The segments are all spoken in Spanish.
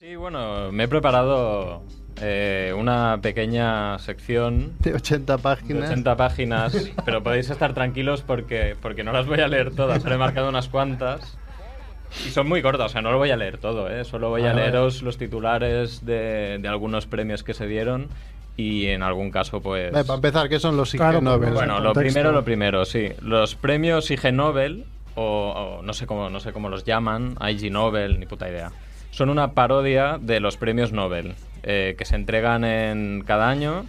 Sí, bueno, me he preparado eh, una pequeña sección De 80 de páginas. 80 páginas, pero podéis estar tranquilos porque, porque no las voy a leer todas, solo he marcado unas cuantas. Y son muy cortas, o sea, no lo voy a leer todo, ¿eh? solo voy a leeros los titulares de, de algunos premios que se dieron y en algún caso, pues... Vale, para empezar, ¿qué son los IG Claro, Nobel? Bueno, lo primero, lo primero, sí. Los premios IG Nobel, o, o no, sé cómo, no sé cómo los llaman, IG Nobel, ni puta idea. Son una parodia de los premios Nobel, eh, que se entregan en, cada año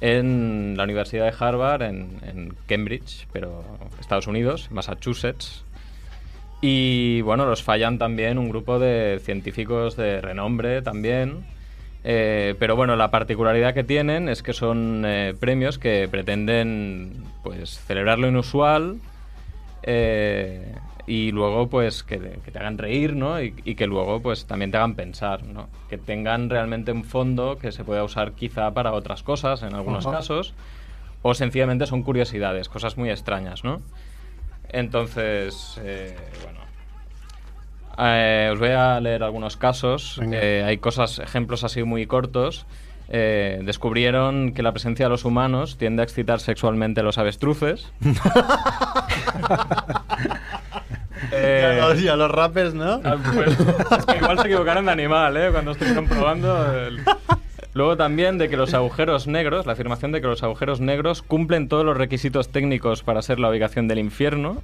en la Universidad de Harvard, en, Cambridge, pero Estados Unidos, Massachusetts. Y bueno, los fallan también un grupo de científicos de renombre también. Eh, pero bueno, la particularidad que tienen es que son eh, premios que pretenden pues celebrar lo inusual y luego pues que, que te hagan reír, ¿no? Y, y que luego pues también te hagan pensar, ¿no? Que tengan realmente un fondo que se pueda usar quizá para otras cosas en algunos Ajá. casos o sencillamente son curiosidades, cosas muy extrañas, ¿no? Entonces, eh, bueno, eh, os voy a leer algunos casos. Eh, hay cosas, ejemplos así muy cortos. Eh, descubrieron que la presencia de los humanos tiende a excitar sexualmente a los avestruces. Y a Eh, los, y a los rappers, ¿no? Ah, pues, es que igual se equivocaron de animal, ¿eh? Cuando estoy comprobando. el- Luego también de que los agujeros negros, la afirmación de que los agujeros negros cumplen todos los requisitos técnicos para ser la ubicación del infierno.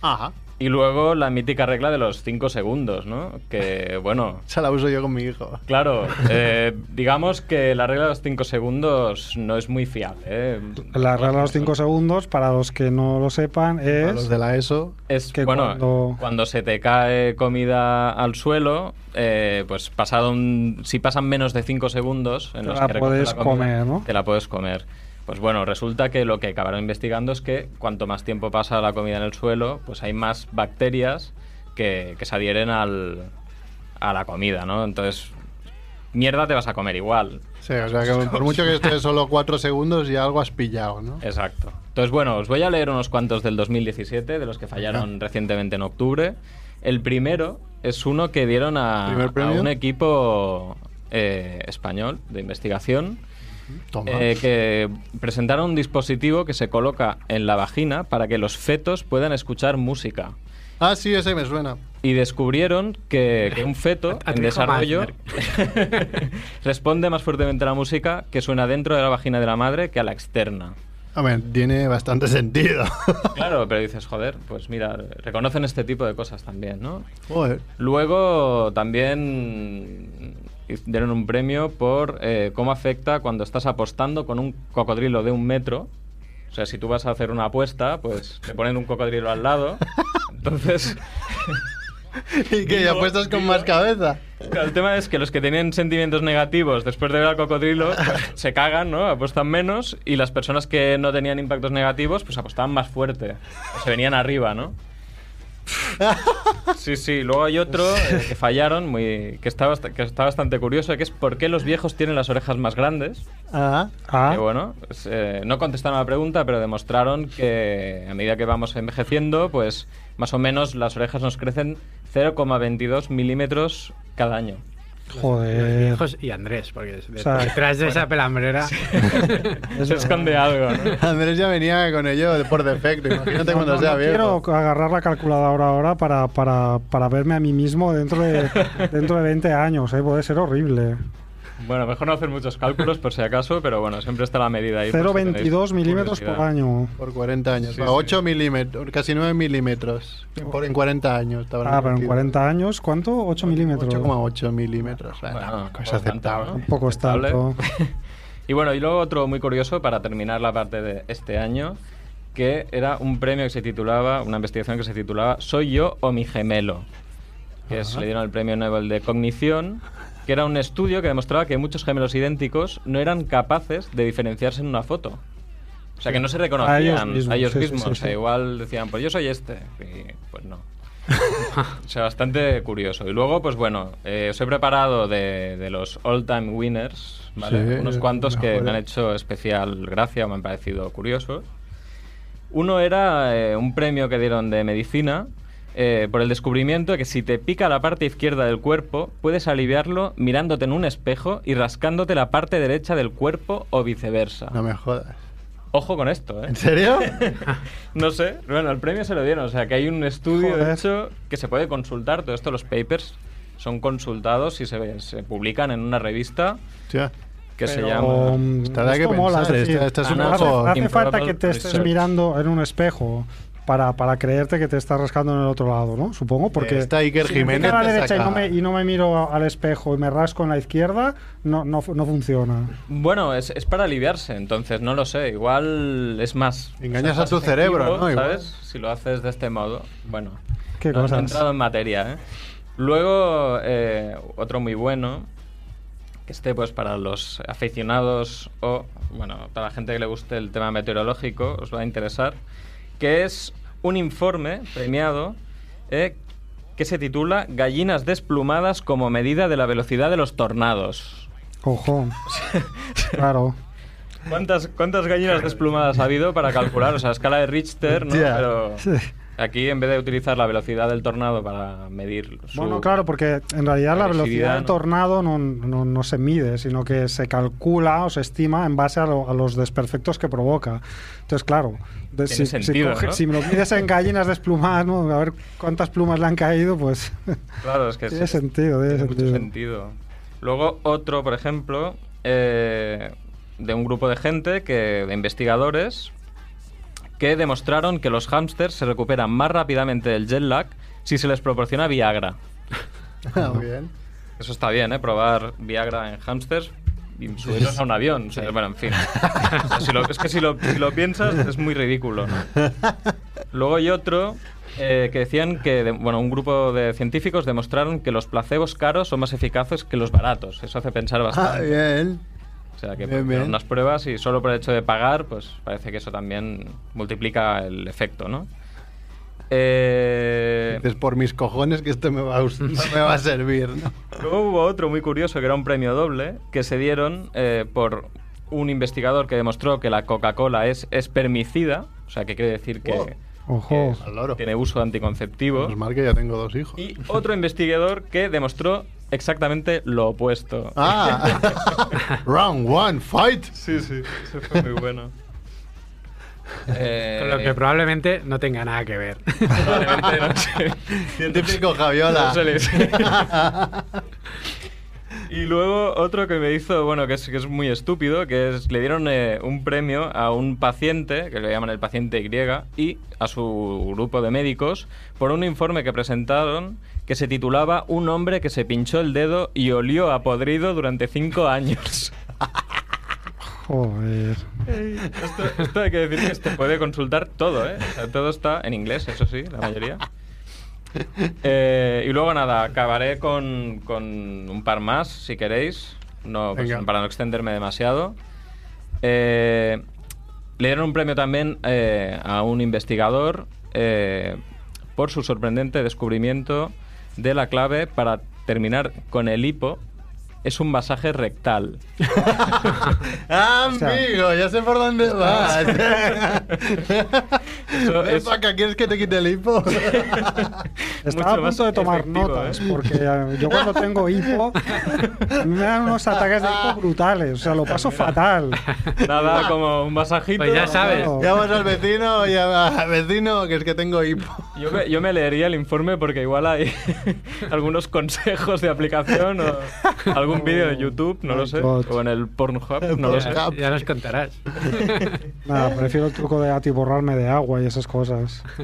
Ajá. Y luego la mítica regla de los 5 segundos, ¿no? Que, bueno, Esa la uso yo con mi hijo. claro, eh, digamos que la regla de los 5 segundos no es muy fiable. ¿eh? La regla de los 5 segundos, para los que no lo sepan, A es... los de la ESO. Es que bueno, cuando- cuando... se te cae comida al suelo, eh, pues pasado un, si pasan menos de 5 segundos en Te los la que puedes comida, comer, ¿no? Te la puedes comer. Pues bueno, resulta que lo que acabaron investigando es que cuanto más tiempo pasa la comida en el suelo, pues hay más bacterias que, que se adhieren al, a la comida, ¿no? Entonces, mierda te vas a comer igual. Sí, o sea que por mucho que esté solo 4 segundos ya algo has pillado, ¿no? Exacto. Entonces, bueno, os voy a leer unos cuantos del 2017, de los que fallaron recientemente en octubre. El primero es uno que dieron a, un equipo eh, español de investigación. Eh, que presentaron un dispositivo que se coloca en la vagina para que los fetos puedan escuchar música. Ah, sí, ese me suena. Y descubrieron que, que un feto en desarrollo responde más fuertemente a la música que suena dentro de la vagina de la madre que a la externa. A ver, tiene bastante sentido. Claro, pero dices, joder, pues mira, reconocen este tipo de cosas también, ¿no? Joder. Luego también dieron un premio por eh, cómo afecta cuando estás apostando con un cocodrilo de un metro. O sea, si tú vas a hacer una apuesta, pues te ponen un cocodrilo al lado. Entonces, ¿Y que Digo, apuestas con más cabeza? el tema es que los que tenían sentimientos negativos después de ver al cocodrilo pues, se cagan, ¿no? Apuestan menos. Y las personas que no tenían impactos negativos, pues apostaban más fuerte. Se venían arriba, ¿no? Sí, sí. Luego hay otro eh, que fallaron, muy, que, está que está bastante curioso, que es por qué los viejos tienen las orejas más grandes. Ah, Ah, Que bueno, pues, eh, no contestaron a la pregunta, pero demostraron que a medida que vamos envejeciendo, pues más o menos las orejas nos crecen 0,22 milímetros cada año. Joder. Y Andrés, porque de- O sea, detrás de esa pelambrera. Se esconde algo, ¿no? Andrés ya venía con ello por defecto. Imagínate cuando No, sea no viejo. quiero agarrar la calculadora ahora para, para, para verme a mí mismo dentro de, dentro de 20 años, ¿eh? puede ser horrible. Bueno, mejor no hacer muchos cálculos por si acaso, pero bueno, siempre está la medida ahí. por si tenéis 0,22 milímetros por año. Por 40 años. Sí, Va, sí. 8 milímetros, casi 9 milímetros. Por, en 40 años. Ah, pero en metido. 40 años, ¿cuánto? 8 milímetros. 8,8 milímetros. Bueno, Bueno, es aceptable. ¿no? Tampoco es Aceptable. tanto. y bueno, y luego otro muy curioso para terminar la parte de este año, que era un premio que se titulaba, una investigación que se titulaba Soy yo o mi gemelo, que es, le dieron el premio Nobel de Cognición, que era un estudio que demostraba que muchos gemelos idénticos no eran capaces de diferenciarse en una foto. O sea, que no se reconocían A ellos mismos, a ellos sí, sí, mismos. sí, o sea, igual decían, pues yo soy este. Y pues no. O sea, bastante curioso. Y luego, pues bueno, eh, os he preparado de, de los all-time winners, ¿vale? Unos cuantos que me han hecho especial gracia o me han parecido curiosos. Uno era eh, un premio que dieron de medicina eh, por el descubrimiento de que si te pica la parte izquierda del cuerpo, puedes aliviarlo mirándote en un espejo y rascándote la parte derecha del cuerpo o viceversa. No me jodas. Ojo con esto, ¿eh? ¿En serio? No sé, bueno, el premio se lo dieron, o sea que hay un estudio, de Joder. hecho, que se puede consultar, todo esto, los papers son consultados y se, se publican en una revista que se llama... mm, Esta que mola, pensar, es decir, esta- esta es un hace, poco hace falta que te estés research. mirando en un espejo para, para creerte que te estás rascando en el otro lado, ¿no? Supongo, porque Está Iker si me Jiménez pica a la derecha y no, me, y no me miro al espejo y me rasco en la izquierda, no, no, no funciona. Bueno, es, es para aliviarse, entonces no lo sé. Igual es más. Engañas o sea, a tu cerebro, ¿no? Igual. ¿Sabes? Si lo haces de este modo. Bueno, Qué no, no he cosas. entrado en materia, ¿eh? Luego, eh, otro muy bueno, que esté pues para los aficionados o, bueno, para la gente que le guste el tema meteorológico, os va a interesar, que es un informe premiado eh, que se titula Gallinas desplumadas como medida de la velocidad de los tornados. Ojo. claro. ¿Cuántas, ¿Cuántas gallinas desplumadas ha habido para calcular? O sea, escala de Richter, ¿no? Hostia. Pero. Aquí, en vez de utilizar la velocidad del tornado para medir su... Bueno, claro, porque en realidad la velocidad del tornado no, no- no se mide, sino que se calcula o se estima en base a, lo- a los desperfectos que provoca. Entonces, claro, de- si, si sentido, coge- ¿no? si me lo mides en gallinas desplumadas, ¿no? a ver cuántas plumas le han caído, pues Claro, es que tiene sentido, tiene tiene mucho sentido. sentido. Luego, otro, por ejemplo, eh, de un grupo de gente, que, de investigadores, que demostraron que los hámsters se recuperan más rápidamente del jet lag si se les proporciona Viagra. Ah, bien. Eso está bien, ¿eh? Probar Viagra en hámsters y subirlos a un avión. Sea, Bueno, en fin. O sea, si lo- es que si lo, si lo piensas es muy ridículo, ¿no? Luego hay otro eh, que decían que, de- bueno, un grupo de científicos demostraron que los placebos caros son más eficaces que los baratos. Eso hace pensar Ah, bastante. bien. O sea, que bien, pues, bien. unas pruebas y solo por el hecho de pagar, pues parece que eso también multiplica el efecto, ¿no? Eh, Dices, por mis cojones que esto me va a, no me va a servir, ¿no? Luego hubo otro muy curioso que era un premio doble que se dieron eh, por un investigador que demostró que la Coca-Cola es espermicida, o sea, que quiere decir que, Wow. Ojo. Loro. tiene uso anticonceptivo. Menos mal que ya tengo dos hijos. Y otro investigador que demostró exactamente lo opuesto. Ah, round one, fight. sí, sí, eso fue muy bueno. Eh, Con lo que probablemente no tenga nada que ver. probablemente no sé. Típico Javiola. No se Y luego otro que me hizo, bueno, que es, que es muy estúpido, que es, le dieron eh, un premio a un paciente, que le llaman el paciente Y, y a su grupo de médicos, por un informe que presentaron que se titulaba Un hombre que se pinchó el dedo y olió a podrido durante cinco años. Joder. Esto, esto hay que decir que se puede consultar todo, ¿eh? O sea, todo está en inglés, eso sí, la mayoría. Eh, y luego nada, acabaré con, con un par más, si queréis, no, pues, para no extenderme demasiado. Eh, le dieron un premio también eh, a un investigador eh, por su sorprendente descubrimiento de la clave para terminar con el hipo. Es un masaje rectal. Ah, amigo, ya sé por dónde vas. Eso es- acá, ¿quieres que te quite el hipo? Estaba a punto de tomar efectivo, notas, ¿eh? porque eh, yo cuando tengo hipo, a mí me dan unos ataques de hipo brutales, o sea, lo paso fatal. Nada como un masajito. Pues ya sabes. Llamas al vecino, llama al vecino, que es que tengo hipo. Yo me, yo me leería el informe porque igual hay algunos consejos de aplicación o algún vídeo de YouTube, no lo sé, God. o en el Pornhub, no lo sé. ya, ya nos contarás. Nada, prefiero el truco de atiborrarme de agua y esas cosas.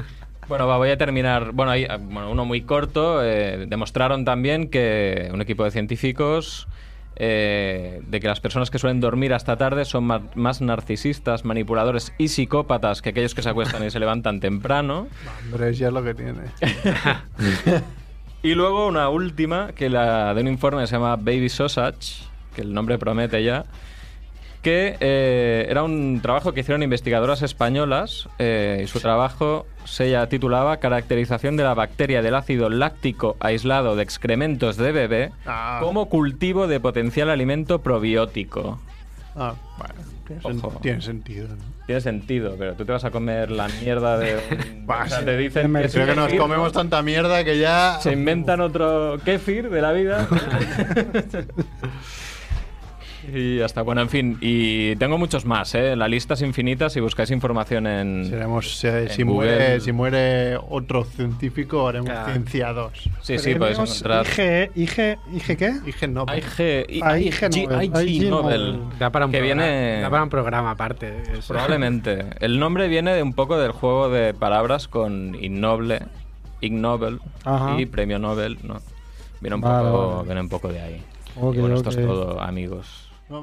Bueno, va, voy a terminar. Bueno, hay ah, bueno, uno muy corto. eh, demostraron también que un equipo de científicos eh, de que las personas que suelen dormir hasta tarde son más narcisistas, manipuladores y psicópatas que aquellos que se acuestan y se levantan temprano. Hombre, ya es lo que tiene. Y luego una última, que la de un informe que se llama Baby Sausage, que el nombre promete ya, que eh, era un trabajo que hicieron investigadoras españolas eh, y su trabajo se ya titulaba Caracterización de la bacteria del ácido láctico aislado de excrementos de bebé Ah. como cultivo de potencial alimento probiótico. Ah, bueno, tiene, sen- Ojo. tiene sentido. ¿no? Tiene sentido, pero tú te vas a comer la mierda de... un- Bah, o sea, sí. te dicen Me que Creo que nos comemos tanta mierda que ya. Se inventan otro kéfir de la vida. y ya está. Bueno, en fin. Y tengo muchos más, ¿eh? La lista es infinita si buscáis información en... Seremos, eh, en si, Google. muere, si muere otro científico, haremos Claro. ciencia 2. Sí, sí, podéis encontrar... IG, IG, IG qué? Dije no. IG, I- Ah, IG, IG Nobel. IG IG Nobel. Nobel. Da para un, Que programa, viene- da para un programa aparte. eso. Probablemente. El nombre viene de un poco del juego de palabras con innoble, Ig Nobel Ajá. y premio Nobel, ¿no? Viene un, Vale, poco, vale. viene un poco de ahí. Y bueno, esto ok. es todo, amigos. No,